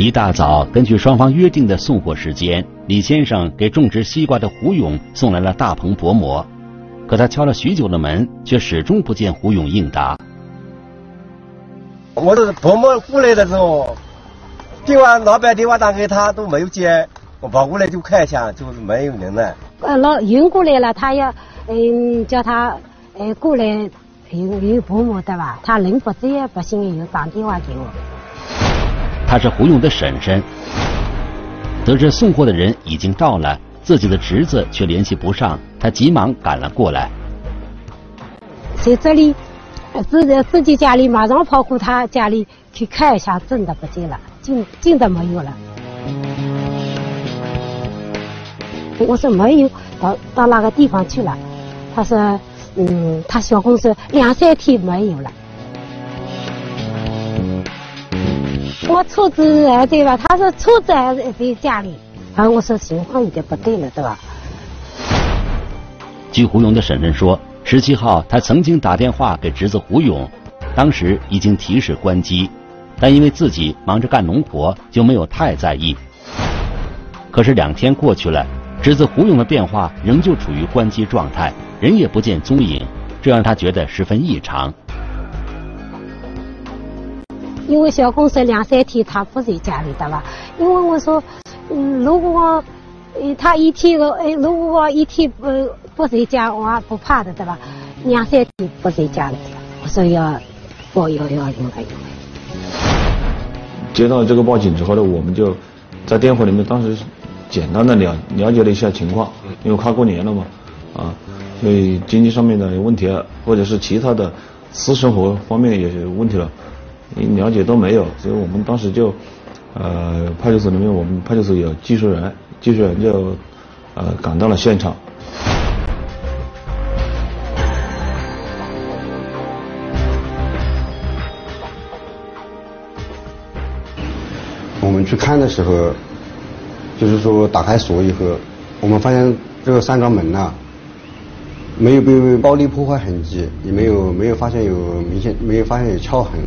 一大早，根据双方约定的送货时间，李先生给种植西瓜的胡勇送来了大棚薄膜。可他敲了许久的门，却始终不见胡勇应答。我是薄膜过来的时候，电话老板电话打给他都没有接，我跑过来就看一下，就是没有人了。呃，老运过来了，他要嗯叫他呃过来有有薄膜的吧？他人不在，不行又打电话给我。他是胡勇的婶婶，得知送货的人已经到了。自己的侄子却联系不上，他急忙赶了过来。在这里，自己自己家里马上跑过他家里去看一下，真的不见了，金金的没有了。我说没有，到到那个地方去了。他说，嗯，他小公说两三天没有了。我车子还在吧？他说车子还在家里。啊！我说情况有点不对了，对吧？据胡勇的婶婶说，十七号他曾经打电话给侄子胡勇，当时已经提示关机，但因为自己忙着干农活，就没有太在意。可是两天过去了，侄子胡勇的电话仍旧处于关机状态，人也不见踪影，这让他觉得十分异常。因为小公说两三天他不在家里的吧？因为我说。嗯，如果我，他一天个，哎，如果我一天不不在家，我不怕的，对吧？两三天不在家里，我说要，我要要用来用来。接到这个报警之后呢，我们就在电话里面当时简单的了了解了一下情况，因为快过年了嘛，啊，所以经济上面的问题，或者是其他的私生活方面也有问题了，了解都没有，所以我们当时就。呃，派出所里面，我们派出所有技术员，技术员就呃赶到了现场。我们去看的时候，就是说打开锁以后，我们发现这个三缸门呐，没有被暴力破坏痕迹，也没有没有发现有明显没有发现有撬痕。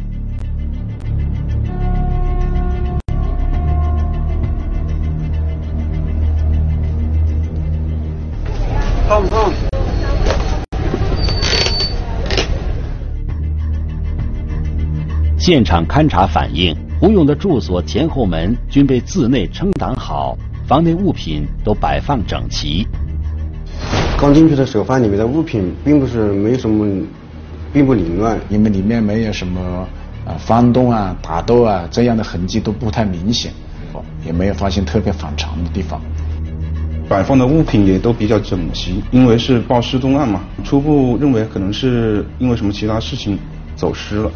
现场勘查反映，胡勇的住所前后门均被自内撑挡好，房内物品都摆放整齐。刚进去的时候，发现里面的物品并不是没有什么，并不凌乱，因为里面没有什么啊翻动啊、打斗啊这样的痕迹都不太明显，也没有发现特别反常的地方。摆放的物品也都比较整齐，因为是报失踪案嘛，初步认为可能是因为什么其他事情走失了。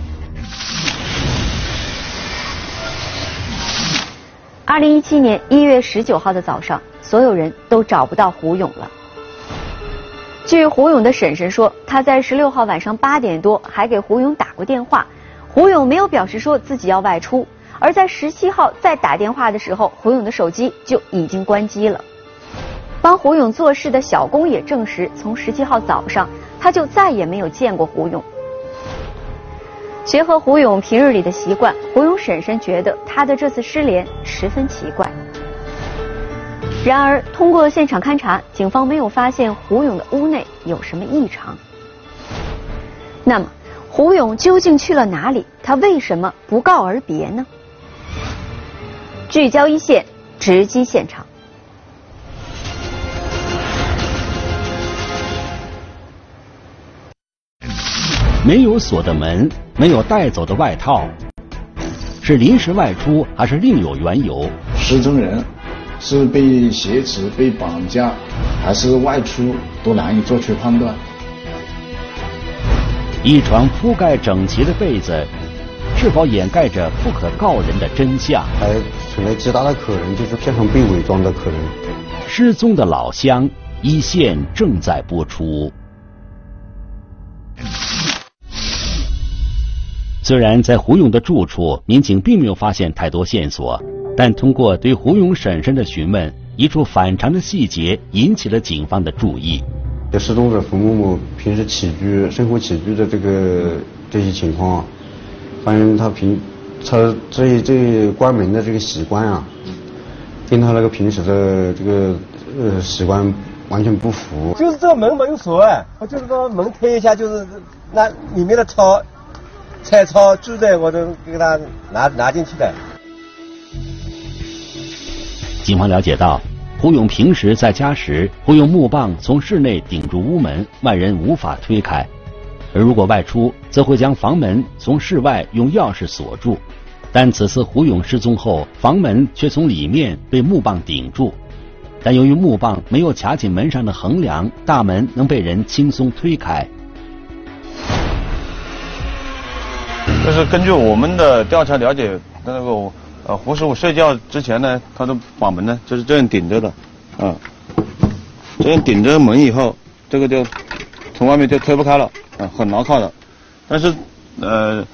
二零一七年一月十九号的早上，所有人都找不到胡勇了。据胡勇的婶婶说，他在十六号晚上八点多还给胡勇打过电话，胡勇没有表示说自己要外出，而在十七号再打电话的时候，胡勇的手机就已经关机了。帮胡勇做事的小工也证实，从十七号早上他就再也没有见过胡勇。结合胡勇平日里的习惯，胡勇婶婶觉得他的这次失联十分奇怪。然而，通过现场勘查，警方没有发现胡勇的屋内有什么异常。那么，胡勇究竟去了哪里？他为什么不告而别呢？聚焦一线，直击现场。没有锁的门，没有带走的外套，是临时外出还是另有缘由？失踪人是被挟持、被绑架，还是外出，都难以做出判断。一床铺盖整齐的被子，是否掩盖着不可告人的真相？还存在极大的可能，就是片上被伪装的可能。失踪的老乡，一线正在播出。虽然在胡勇的住处，民警并没有发现太多线索，但通过对胡勇婶婶的询问，一处反常的细节引起了警方的注意。这失踪者冯某某平时起居、生活起居的这个这些情况，发现他平他这这关门的这个习惯啊，跟他那个平时的这个呃习惯完全不符。就是这个门没有锁，我就是说门推一下，就是那里面的草、菜草、猪的我都给他拿拿进去的。警方了解到，胡勇平时在家时会用木棒从室内顶住屋门，外人无法推开；而如果外出，则会将房门从室外用钥匙锁住。但此次胡勇失踪后，房门却从里面被木棒顶住，但由于木棒没有卡紧门上的横梁，大门能被人轻松推开。就是根据我们的调查了解，那个。呃，胡师傅睡觉之前呢，他的把门呢就是这样顶着的，啊，这样顶着门以后，这个就从外面就推不开了，啊，很牢靠的。但是，呃，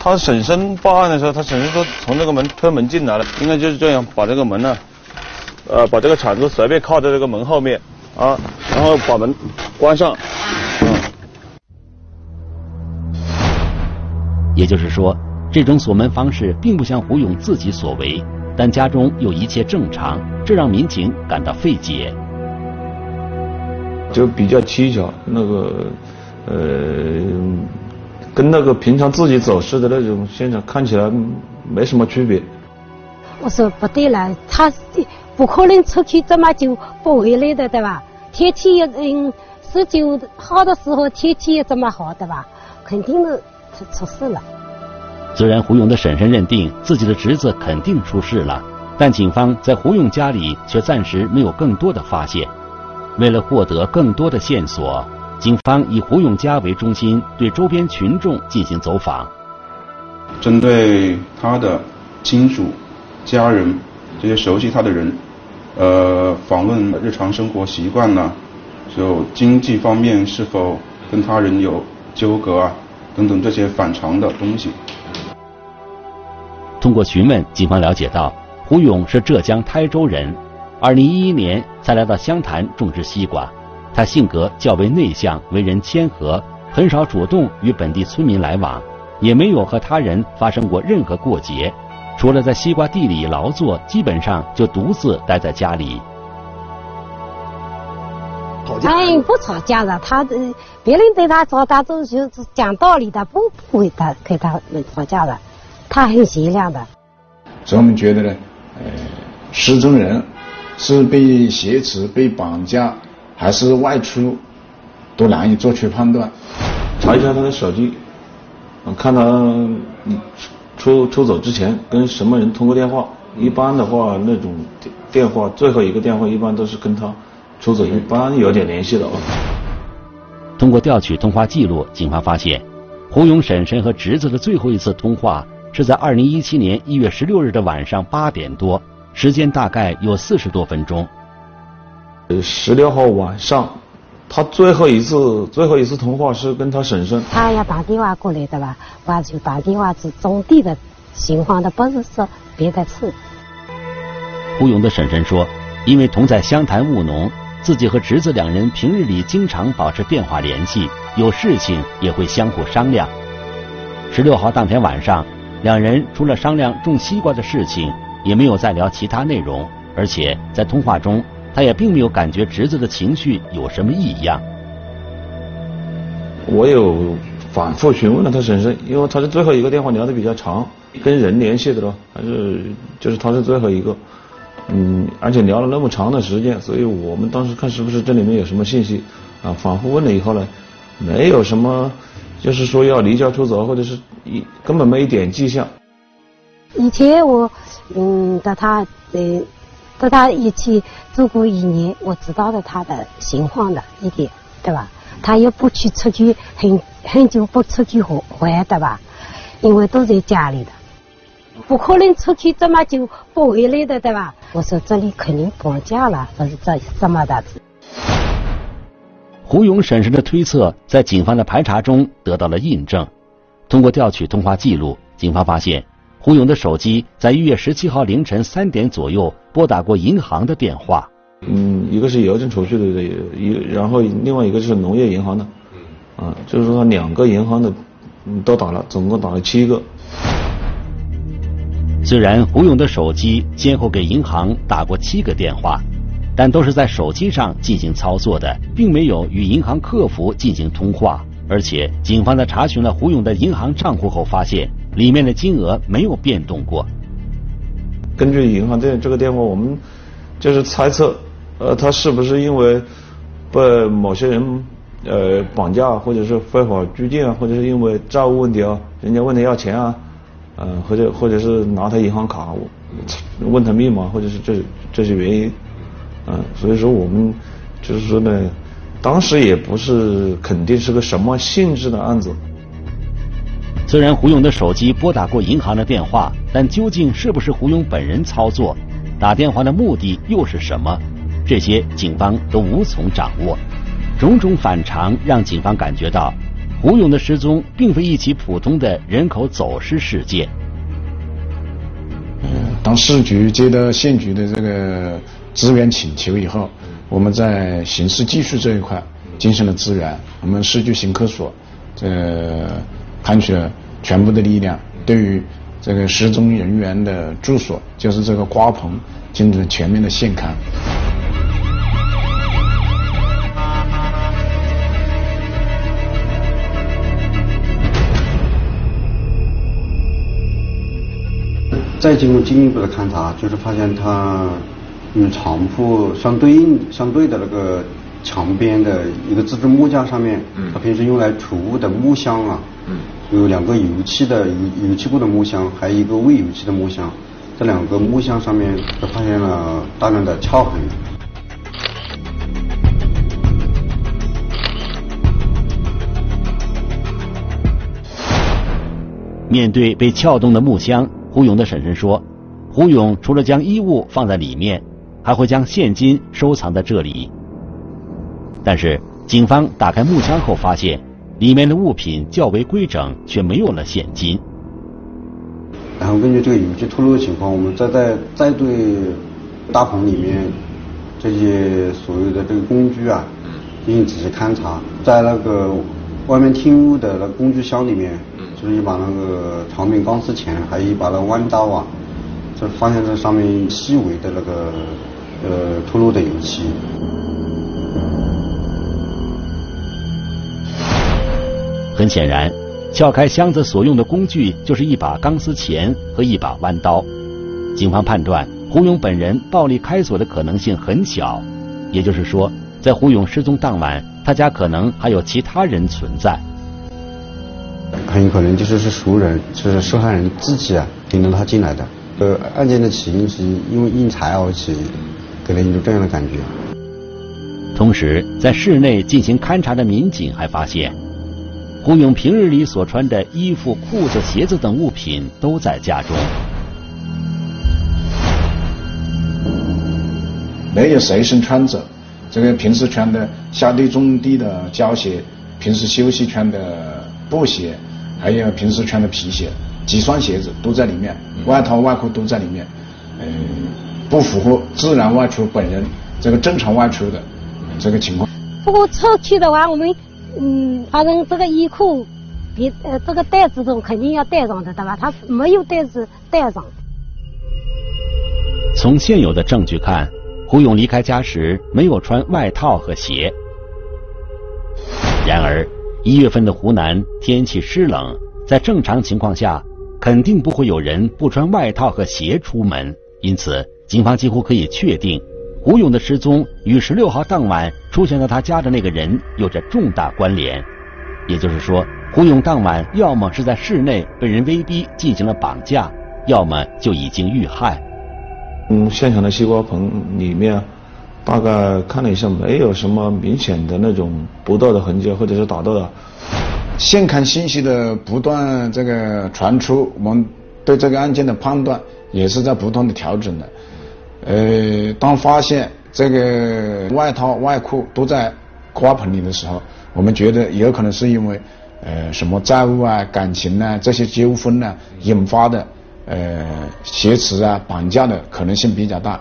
他婶婶报案的时候，他婶婶说从这个门推门进来了，应该就是这样把这个门呢，呃，把这个铲子随便靠在这个门后面，啊，然后把门关上，也就是说。这种锁门方式并不像胡勇自己所为，但家中又一切正常，这让民警感到费解。就比较蹊跷，那个呃，跟那个平常自己走失的那种现场看起来没什么区别。我说不对了，他不可能出去这么久不回来的，对吧？天气也嗯十九号的时候天气也这么好，对吧？肯定是出出事了。虽然胡勇的婶婶认定自己的侄子肯定出事了，但警方在胡勇家里却暂时没有更多的发现。为了获得更多的线索，警方以胡勇家为中心，对周边群众进行走访。针对他的亲属、家人这些熟悉他的人，呃，访问日常生活习惯呢，就经济方面是否跟他人有纠葛啊，等等这些反常的东西。通过询问，警方了解到，胡勇是浙江台州人，二零一一年才来到湘潭种植西瓜。他性格较为内向，为人谦和，很少主动与本地村民来往，也没有和他人发生过任何过节。除了在西瓜地里劳作，基本上就独自待在家里。哎，不吵架的，他别人对他吵，他都是讲道理的，不不会他跟他们吵架的。他很贤良的，所以我们觉得呢，呃，失踪人是被挟持、被绑架，还是外出，都难以做出判断。查一下他的手机，看他出出走之前跟什么人通过电话。一般的话，那种电话最后一个电话一般都是跟他出走一般有点联系的啊。通过调取通话记录，警方发现，胡勇婶婶和侄子的最后一次通话。是在二零一七年一月十六日的晚上八点多，时间大概有四十多分钟。呃，十六号晚上，他最后一次最后一次通话是跟他婶婶。他要打电话过来的吧？我就打电话是种地的情况的，不是说别的事。胡勇的婶婶说，因为同在湘潭务农，自己和侄子两人平日里经常保持电话联系，有事情也会相互商量。十六号当天晚上。两人除了商量种西瓜的事情，也没有再聊其他内容。而且在通话中，他也并没有感觉侄子的情绪有什么异样。我有反复询问了他婶婶，因为他是最后一个电话聊的比较长，跟人联系的咯，还是就是他是最后一个，嗯，而且聊了那么长的时间，所以我们当时看是不是这里面有什么信息，啊，反复问了以后呢，没有什么。就是说要离家出走，或者是一根本没一点迹象。以前我嗯和他呃和他一起住过一年，我知道了他的情况的一点，对吧？他也不去出去很很久不出去回回对吧？因为都在家里的，不可能出去这么久不回来的，对吧？我说这里肯定绑架了，这是这什么的。胡勇婶婶的推测在警方的排查中得到了印证。通过调取通话记录，警方发现胡勇的手机在一月十七号凌晨三点左右拨打过银行的电话。嗯，一个是邮政储蓄的，一然后另外一个是农业银行的。啊，就是说两个银行的都打了，总共打了七个。虽然胡勇的手机先后给银行打过七个电话，但都是在手机上进行操作的，并没有与银行客服进行通话。而且，警方在查询了胡勇的银行账户后，发现里面的金额没有变动过。根据银行这这个电话，我们就是猜测，呃，他是不是因为被某些人呃绑架，或者是非法拘禁啊，或者是因为债务问题啊，人家问他要钱啊，呃，或者或者是拿他银行卡问他密码，或者是这这些原因，嗯，所以说我们就是说呢，当时也不是肯定是个什么性质的案子。虽然胡勇的手机拨打过银行的电话，但究竟是不是胡勇本人操作？打电话的目的又是什么？这些警方都无从掌握。种种反常让警方感觉到，胡勇的失踪并非一起普通的人口走失事件。嗯，当市局接到县局的这个支援请求以后，我们在刑事技术这一块进行了支援。我们市局刑科所这。采取了全部的力量，对于这个失踪人员的住所，就是这个瓜棚，进行了全面的现勘。再经过进一步的勘查，就是发现他与床铺相对应、相对的那个墙边的一个自制木架上面，他平时用来储物的木箱啊。有两个油漆的油油漆过的木箱，还有一个未油漆的木箱。这两个木箱上面都发现了大量的撬痕。面对被撬动的木箱，胡勇的婶婶说：“胡勇除了将衣物放在里面，还会将现金收藏在这里。”但是警方打开木箱后发现。里面的物品较为规整，却没有了现金。然后根据这个有机脱落的情况，我们再再再对大棚里面这些所有的这个工具啊进行仔细勘查，在那个外面厅屋的那工具箱里面，就是一把那个长柄钢丝钳，还有一把那弯刀啊，这发现这上面细微的那个呃脱落的油漆。很显然，撬开箱子所用的工具就是一把钢丝钳和一把弯刀。警方判断，胡勇本人暴力开锁的可能性很小，也就是说，在胡勇失踪当晚，他家可能还有其他人存在。很有可能就是是熟人，就是受害人自己啊领着他进来的。呃，案件的起因是因为因财而起，给人一种这样的感觉。同时，在室内进行勘查的民警还发现。胡勇平日里所穿的衣服、裤子、鞋子等物品都在家中，没有随身穿着。这个平时穿的下地种地的胶鞋，平时休息穿的布鞋，还有平时穿的皮鞋，几双鞋子都在里面，外套、外裤都在里面。嗯，不符合自然外出本人这个正常外出的这个情况。不过出去的话，我们。嗯，反正这个衣裤，别呃，这个袋子中肯定要带上的，对吧？他没有袋子带上。从现有的证据看，胡勇离开家时没有穿外套和鞋。然而，一月份的湖南天气湿冷，在正常情况下，肯定不会有人不穿外套和鞋出门。因此，警方几乎可以确定。胡勇的失踪与十六号当晚出现在他家的那个人有着重大关联，也就是说，胡勇当晚要么是在室内被人威逼进行了绑架，要么就已经遇害。嗯，现场的西瓜棚里面，大概看了一下，没有什么明显的那种搏斗的痕迹，或者是打斗的。现勘信息的不断这个传出，我们对这个案件的判断也是在不断的调整的。呃，当发现这个外套、外裤都在花盆里的时候，我们觉得有可能是因为呃什么债务啊、感情啊这些纠纷呢引发的呃挟持啊、绑架的可能性比较大。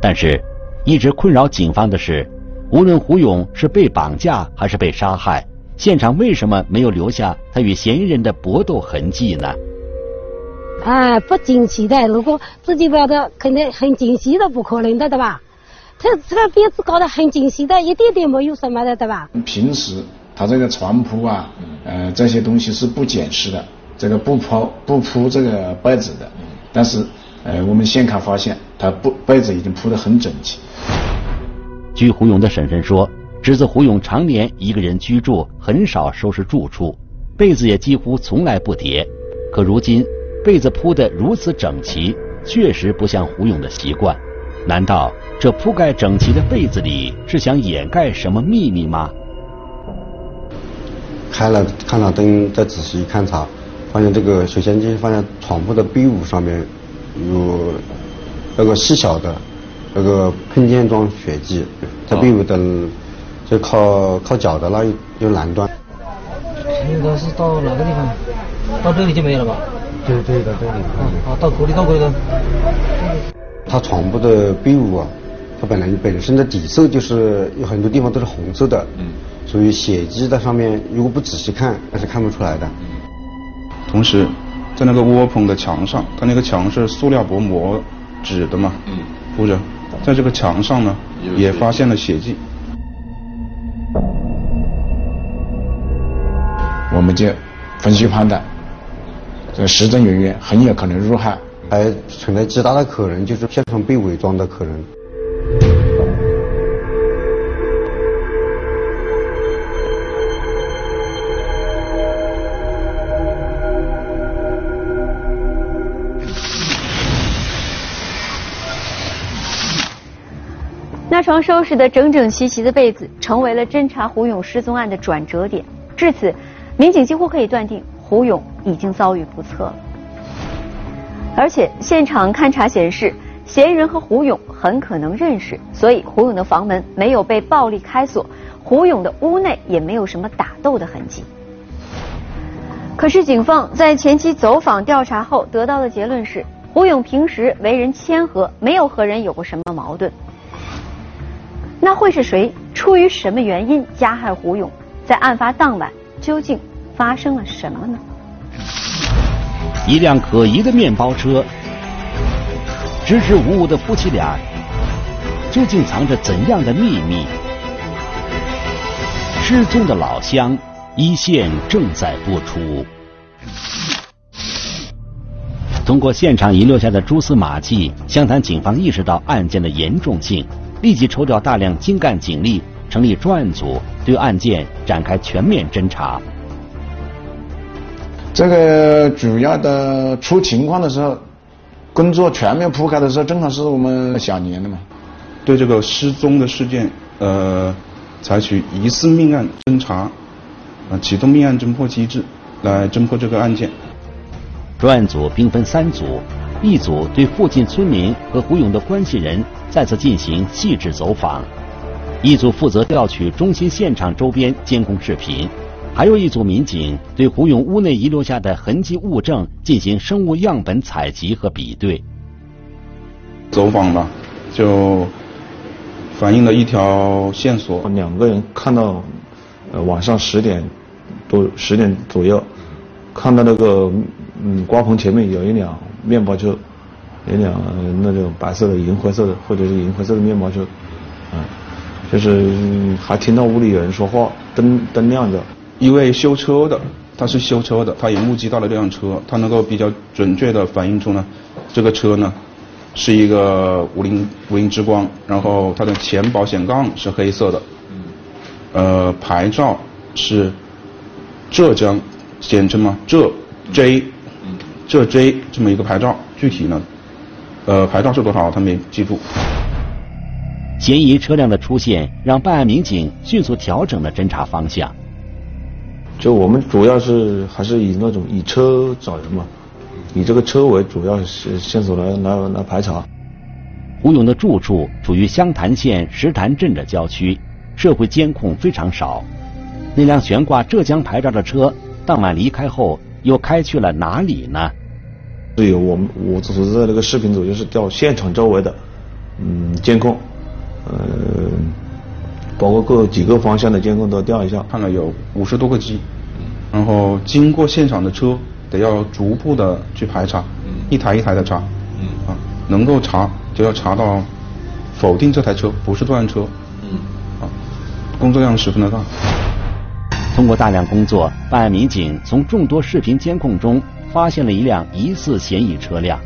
但是，一直困扰警方的是，无论胡勇是被绑架还是被杀害，现场为什么没有留下他与嫌疑人的搏斗痕迹呢？哎，不惊喜的。如果自己不晓得，肯定很惊喜的，不可能的，对吧？他这个辫子搞得很惊喜的，一点点没有什么的，对吧？平时他这个床铺啊，呃，这些东西是不捡拾的，这个不铺不铺这个被子的。但是，呃，我们现场发现，他不被子已经铺得很整齐。据胡勇的婶婶说，侄子胡勇常年一个人居住，很少收拾住处，被子也几乎从来不叠。可如今，被子铺得如此整齐，确实不像胡勇的习惯。难道这铺盖整齐的被子里是想掩盖什么秘密吗？开了看了灯，再仔细勘察，发现这个首先就是发现床铺的壁屋上面有那个细小的那个喷溅状血迹，在壁屋的就靠靠脚的那一有南端。应该是到哪个地方？到这里就没有了吧？对对的，这里。啊，到沟里到沟里。它床铺的壁屋啊，它本来本身的底色就是有很多地方都是红色的，嗯，所以血迹在上面，如果不仔细看，那是看不出来的。同时，在那个窝棚的墙上，它那个墙是塑料薄膜纸的嘛，嗯，铺着，在这个墙上呢，也发现了血迹。我们就分析判断，这实证人员很有可能入害。还存在极大的可能，就是现场被伪装的可能。床收拾的整整齐齐的被子，成为了侦查胡勇失踪案的转折点。至此，民警几乎可以断定，胡勇已经遭遇不测了。而且现场勘查显示，嫌疑人和胡勇很可能认识，所以胡勇的房门没有被暴力开锁，胡勇的屋内也没有什么打斗的痕迹。可是警方在前期走访调查后得到的结论是，胡勇平时为人谦和，没有和人有过什么矛盾。那会是谁出于什么原因加害胡勇？在案发当晚究竟发生了什么呢？一辆可疑的面包车，支支吾吾的夫妻俩，究竟藏着怎样的秘密？失踪的老乡，一线正在播出。通过现场遗留下的蛛丝马迹，湘潭警方意识到案件的严重性，立即抽调大量精干警力，成立专案组，对案件展开全面侦查。这个主要的出情况的时候，工作全面铺开的时候，正好是我们小年的嘛。对这个失踪的事件，呃，采取疑似命案侦查，啊，启动命案侦破机制来侦破这个案件。专案组兵分三组，一组对附近村民和胡勇的关系人再次进行细致走访，一组负责调取中心现场周边监控视频。还有一组民警对胡勇屋内遗留下的痕迹物证进行生物样本采集和比对。走访吧，就反映了一条线索。两个人看到，呃，晚上十点多十点左右，看到那个嗯瓜棚前面有一辆面包车，一辆那种白色的银灰色的或者是银灰色的面包车，啊，就是还听到屋里有人说话，灯灯亮着。一位修车的，他是修车的，他也目击到了这辆车，他能够比较准确的反映出呢，这个车呢是一个五菱五菱之光，然后它的前保险杠是黑色的，呃，牌照是浙江，简称嘛浙 J，浙 J 这么一个牌照，具体呢，呃，牌照是多少他没记住。嫌疑车辆的出现，让办案民警迅速调整了侦查方向。就我们主要是还是以那种以车找人嘛，以这个车为主要线线索来来来排查。胡勇的住处处于湘潭县石潭镇的郊区，社会监控非常少。那辆悬挂浙江牌照的车当晚离开后又开去了哪里呢？是有我们我组织的那个视频组，就是调现场周围的嗯监控，呃，包括各几个方向的监控都调一下，看了有五十多个机。然后经过现场的车得要逐步的去排查，一台一台的查，啊，能够查就要查到否定这台车不是作案车，啊，工作量十分的大。通过大量工作，办案民警从众多视频监控中发现了一辆疑似嫌疑车辆，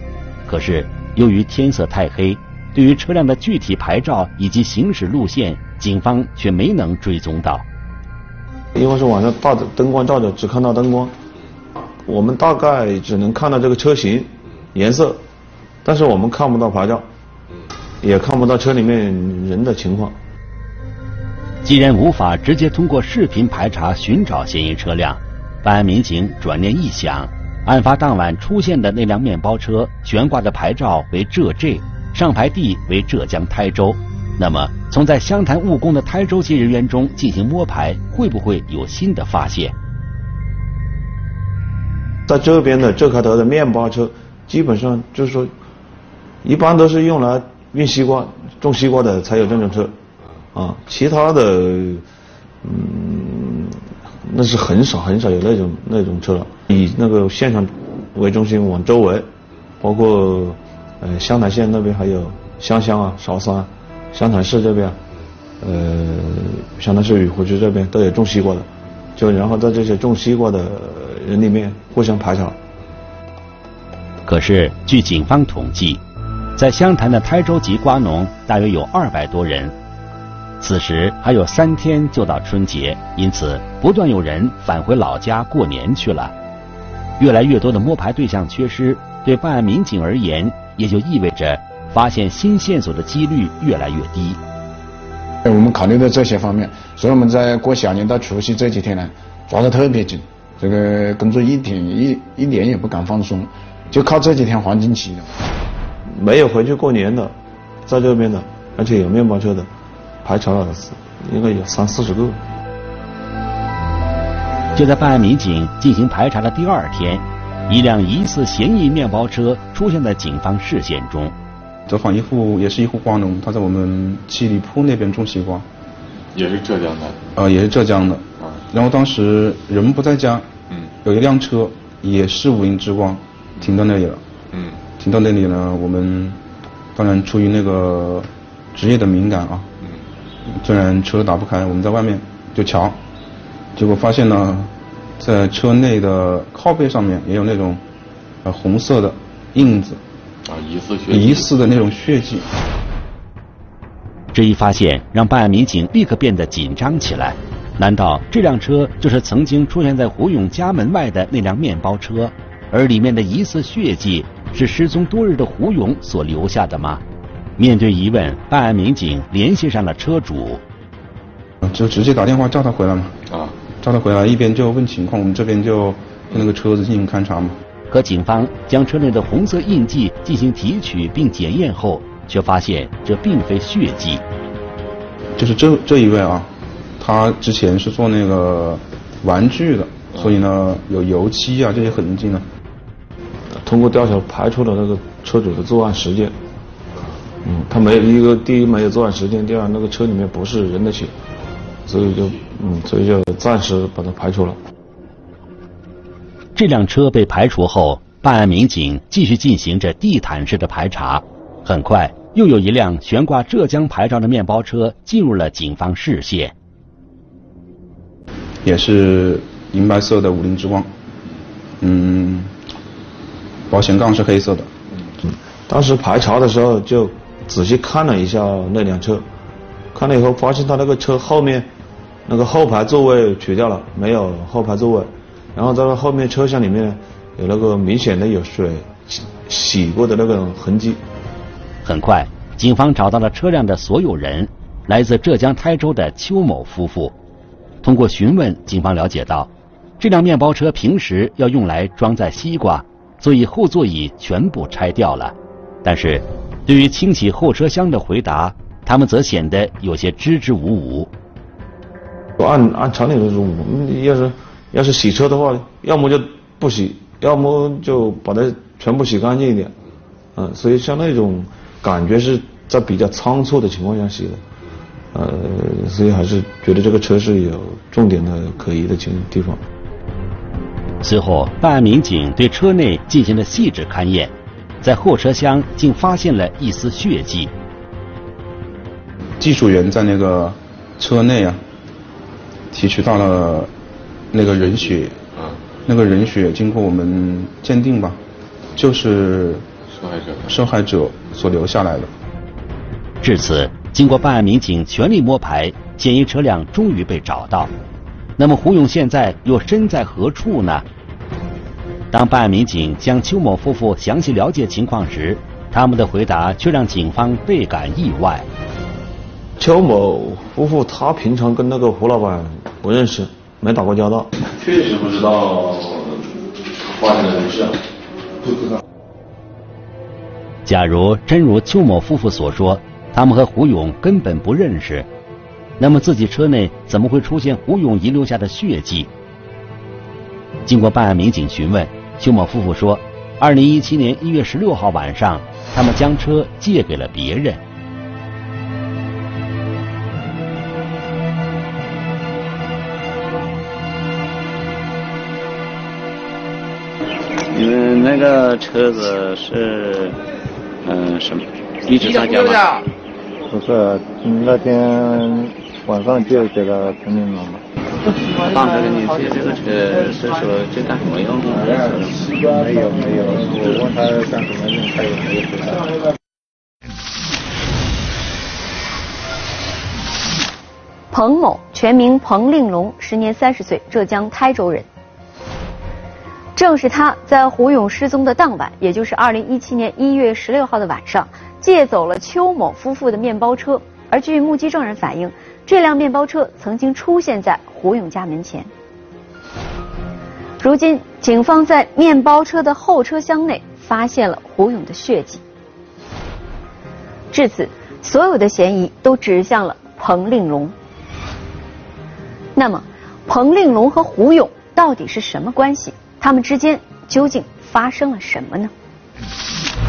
可是由于天色太黑，对于车辆的具体牌照以及行驶路线，警方却没能追踪到。因为是晚上大灯光照着，只看到灯光，我们大概只能看到这个车型、颜色，但是我们看不到牌照，也看不到车里面人的情况。既然无法直接通过视频排查寻找嫌疑车辆，办案民警转念一想，案发当晚出现的那辆面包车悬挂的牌照为浙 J，上牌地为浙江台州。那么，从在湘潭务工的台州籍人员中进行摸排，会不会有新的发现？在这边的浙开头的面包车，基本上就是说，一般都是用来运西瓜、种西瓜的才有这种车，啊，其他的，嗯，那是很少很少有那种那种车了。以那个现场为中心往周围，包括呃湘潭县那边还有湘乡啊、韶山。湘潭市这边，呃，湘潭市雨湖区这边都有种西瓜的，就然后在这些种西瓜的人里面互相排查。可是，据警方统计，在湘潭的台州籍瓜农大约有二百多人。此时还有三天就到春节，因此不断有人返回老家过年去了。越来越多的摸排对象缺失，对办案民警而言，也就意味着。发现新线索的几率越来越低。我们考虑到这些方面，所以我们在过小年到除夕这几天呢，抓得特别紧。这个工作一点一一点也不敢放松，就靠这几天黄金期。没有回去过年的，在这边的，而且有面包车的，排查了应该有三四十个。就在办案民警进行排查的第二天，一辆疑似嫌疑面包车出现在警方视线中。走访一户也是一户瓜农，他在我们七里铺那边种西瓜，也是浙江的。呃，也是浙江的。啊。然后当时人不在家，嗯，有一辆车也是五菱之光，停到那里了。嗯。停到那里呢，我们当然出于那个职业的敏感啊，嗯，虽然车打不开，我们在外面就瞧，结果发现呢，在车内的靠背上面也有那种呃红色的印子。啊，疑似血疑似的那种血迹。这一发现让办案民警立刻变得紧张起来。难道这辆车就是曾经出现在胡勇家门外的那辆面包车？而里面的疑似血迹是失踪多日的胡勇所留下的吗？面对疑问，办案民警联系上了车主，就直接打电话叫他回来嘛。啊，叫他回来，一边就问情况，我们这边就对那个车子进行勘查嘛。可警方将车内的红色印记进行提取并检验后，却发现这并非血迹。就是这这一位啊，他之前是做那个玩具的，所以呢有油漆啊这些痕迹呢。通过调查排除了那个车主的作案时间。嗯，他没有一个第一没有作案时间，第二那个车里面不是人的血，所以就嗯所以就暂时把它排除了。这辆车被排除后，办案民警继续进行着地毯式的排查。很快，又有一辆悬挂浙江牌照的面包车进入了警方视线。也是银白色的五菱之光，嗯，保险杠是黑色的。嗯，当时排查的时候就仔细看了一下那辆车，看了以后发现他那个车后面那个后排座位取掉了，没有后排座位。然后在后面车厢里面有那个明显的有水洗过的那个痕迹。很快，警方找到了车辆的所有人，来自浙江台州的邱某夫妇。通过询问，警方了解到，这辆面包车平时要用来装载西瓜，所以后座椅全部拆掉了。但是，对于清洗后车厢的回答，他们则显得有些支支吾吾。按按常理来说，我们要是。要是洗车的话，要么就不洗，要么就把它全部洗干净一点，嗯，所以像那种感觉是在比较仓促的情况下洗的，呃，所以还是觉得这个车是有重点的可疑的情地方。随后，办案民警对车内进行了细致勘验，在后车厢竟发现了一丝血迹。技术员在那个车内啊，提取到了那个人血，那个人血经过我们鉴定吧，就是受害者受害者所留下来的。至此，经过办案民警全力摸排，嫌疑车辆终于被找到。那么胡勇现在又身在何处呢？当办案民警将邱某夫妇详细了解情况时，他们的回答却让警方倍感意外。邱某夫妇他平常跟那个胡老板不认识，没打过交道。确实不知道发生的事啊，不知道。假如真如邱某夫妇所说，他们和胡勇根本不认识，那么自己车内怎么会出现胡勇遗留下的血迹？经过办案民警询问，邱某夫妇说，二零一七年一月十六号晚上，他们将车借给了别人。因为那个车子是，嗯，什么？一直在家吗？不是，那天晚上借给了彭林了嘛。当时给你借这个车是说这干什么用的？没有没有，我问他干什么用，他也没有回答。彭某，全名彭令龙，时年三十岁，浙江台州人。正是他在胡勇失踪的当晚，也就是二零一七年一月十六号的晚上，借走了邱某夫妇的面包车。而据目击证人反映，这辆面包车曾经出现在胡勇家门前。如今，警方在面包车的后车厢内发现了胡勇的血迹。至此，所有的嫌疑都指向了彭令龙。那么，彭令龙和胡勇到底是什么关系？他们之间究竟发生了什么呢？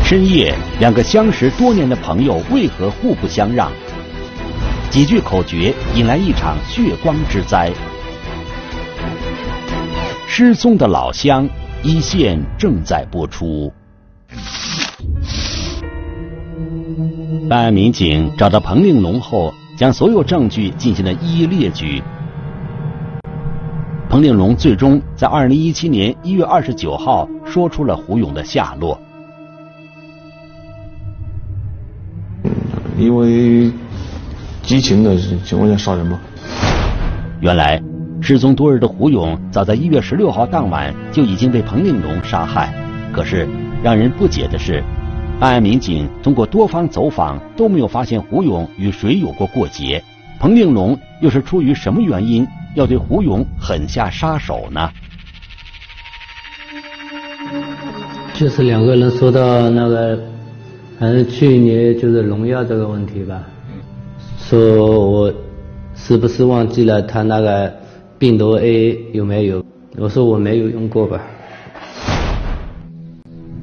深夜，两个相识多年的朋友为何互不相让？几句口诀引来一场血光之灾。失踪的老乡一线正在播出。办案民警找到彭令龙后，将所有证据进行了一一列举。彭令龙最终在二零一七年一月二十九号说出了胡勇的下落。因为激情的情况下杀人吗？原来失踪多日的胡勇，早在一月十六号当晚就已经被彭令龙杀害。可是让人不解的是，办案民警通过多方走访都没有发现胡勇与谁有过过节。彭令龙又是出于什么原因？要对胡勇狠下杀手呢？就是两个人说到那个，反正去年就是农药这个问题吧，说我是不是忘记了他那个病毒 A 有没有？我说我没有用过吧。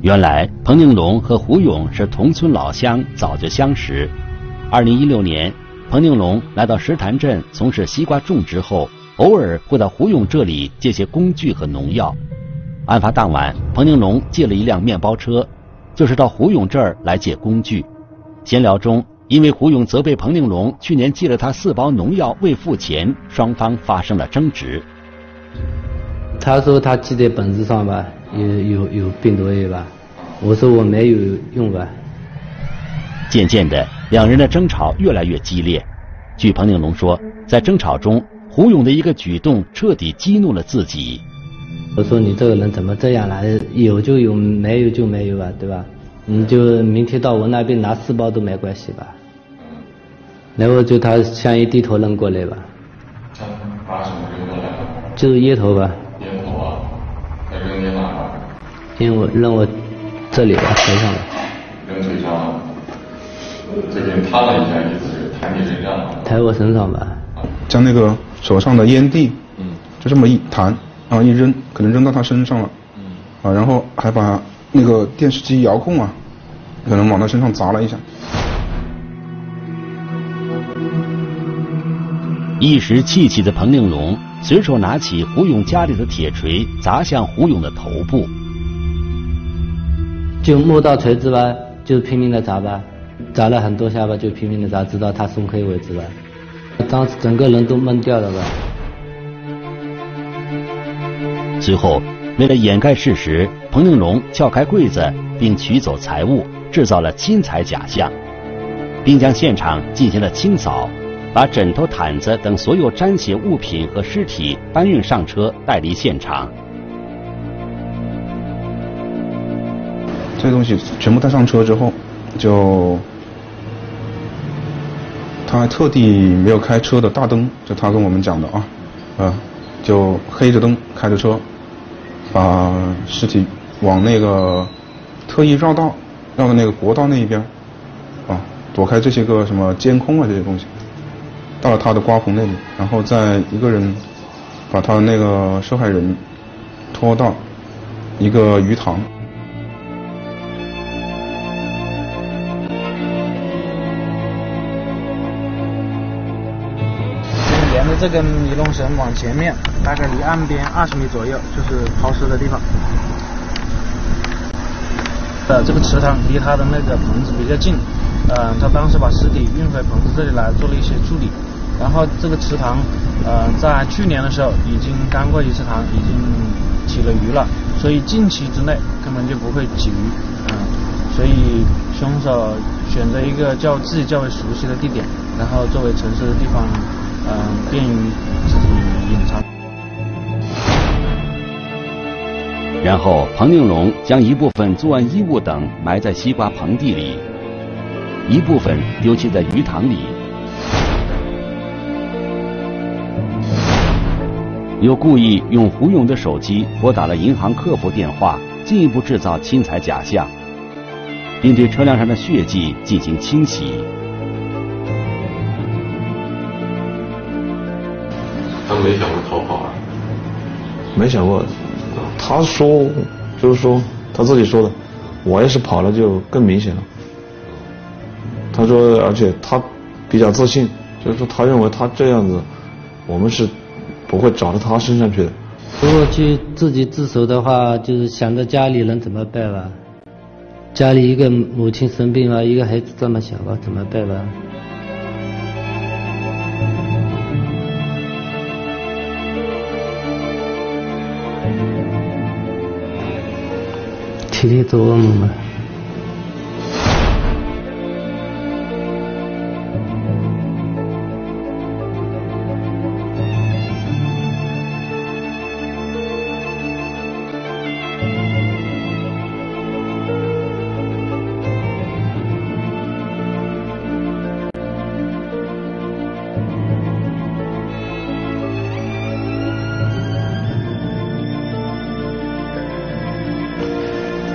原来彭定龙和胡勇是同村老乡，早就相识。二零一六年，彭定龙来到石潭镇从事西瓜种植后。偶尔会到胡勇这里借些工具和农药。案发当晚，彭宁龙借了一辆面包车，就是到胡勇这儿来借工具。闲聊中，因为胡勇责备彭令龙去年借了他四包农药未付钱，双方发生了争执。他说他记在本子上吧，有有有病毒 A 吧，我说我没有用吧。渐渐的，两人的争吵越来越激烈。据彭令龙说，在争吵中。胡勇的一个举动彻底激怒了自己。我说你这个人怎么这样啊？有就有，没有就没有啊，对吧？你就明天到我那边拿四包都没关系吧？然后就他向一低头扔过来吧。把什么扔过来？就是烟头吧。烟头啊？他扔在哪儿？扔我扔我这里吧，腿上了。扔腿上。这边踏了一下，意思是抬你身上了。抬我身上吧。将那个。手上的烟蒂，嗯，就这么一弹，然后一扔，可能扔到他身上了，嗯，啊，然后还把那个电视机遥控啊，可能往他身上砸了一下。一时气气的彭令龙随手拿起胡勇家里的铁锤砸向胡勇的头部，就摸到锤子吧，就拼命的砸吧，砸了很多下吧，就拼命的砸，直到他松开为止吧。当时整个人都懵掉了吧。随后，为了掩盖事实，彭令荣撬开柜子并取走财物，制造了侵财假象，并将现场进行了清扫。把枕头、毯子等所有沾血物品和尸体搬运上车，带离现场。这东西全部带上车之后，就他还特地没有开车的大灯，就他跟我们讲的啊，呃，就黑着灯开着车，把尸体往那个特意绕道，绕到那个国道那一边，啊，躲开这些个什么监控啊这些东西。到了他的瓜棚那里，然后再一个人把他那个受害人拖到一个鱼塘。沿着这根尼龙绳往前面，大概离岸边二十米左右，就是抛尸的地方。呃，这个池塘离他的那个棚子比较近，嗯，他当时把尸体运回棚子这里来做了一些处理。然后这个池塘，呃，在去年的时候已经干过一次塘，已经起了鱼了，所以近期之内根本就不会起鱼，嗯，所以凶手选择一个较自己较为熟悉的地点，然后作为城市的地方，嗯，便于自己隐藏。然后彭令荣将一部分作案衣物等埋在西瓜棚地里，一部分丢弃在鱼塘里。又故意用胡勇的手机拨打了银行客服电话，进一步制造侵财假象，并对车辆上的血迹进行清洗。他没想过逃跑啊？没想过，他说就是说他自己说的，我要是跑了就更明显了。他说，而且他比较自信，就是说他认为他这样子，我们是。不会找到他身上去的。如果去自己自首的话，就是想着家里人怎么办吧？家里一个母亲生病了，一个孩子这么小了，怎么办吧？天天做噩梦嘛。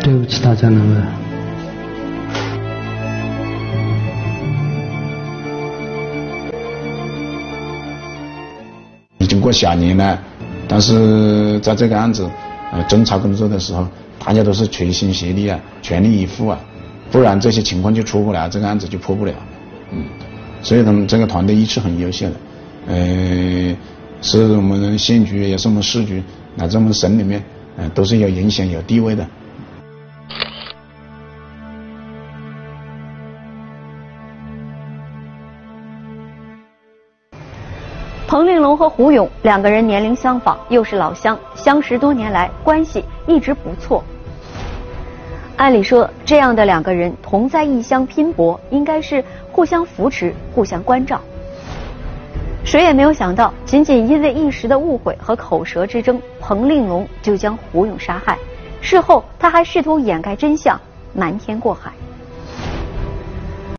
对不起大家了。已经过小年了，但是在这个案子呃侦查工作的时候，大家都是齐心协力啊，全力以赴啊，不然这些情况就出不来，这个案子就破不了。嗯，所以他们这个团队一直很优秀的，呃，是我们县局也是我们市局乃至我们省里面，呃，都是有影响有地位的。和胡勇两个人年龄相仿，又是老乡，相识多年来关系一直不错。按理说，这样的两个人同在异乡拼搏，应该是互相扶持、互相关照。谁也没有想到，仅仅因为一时的误会和口舌之争，彭令龙就将胡勇杀害。事后，他还试图掩盖真相，瞒天过海。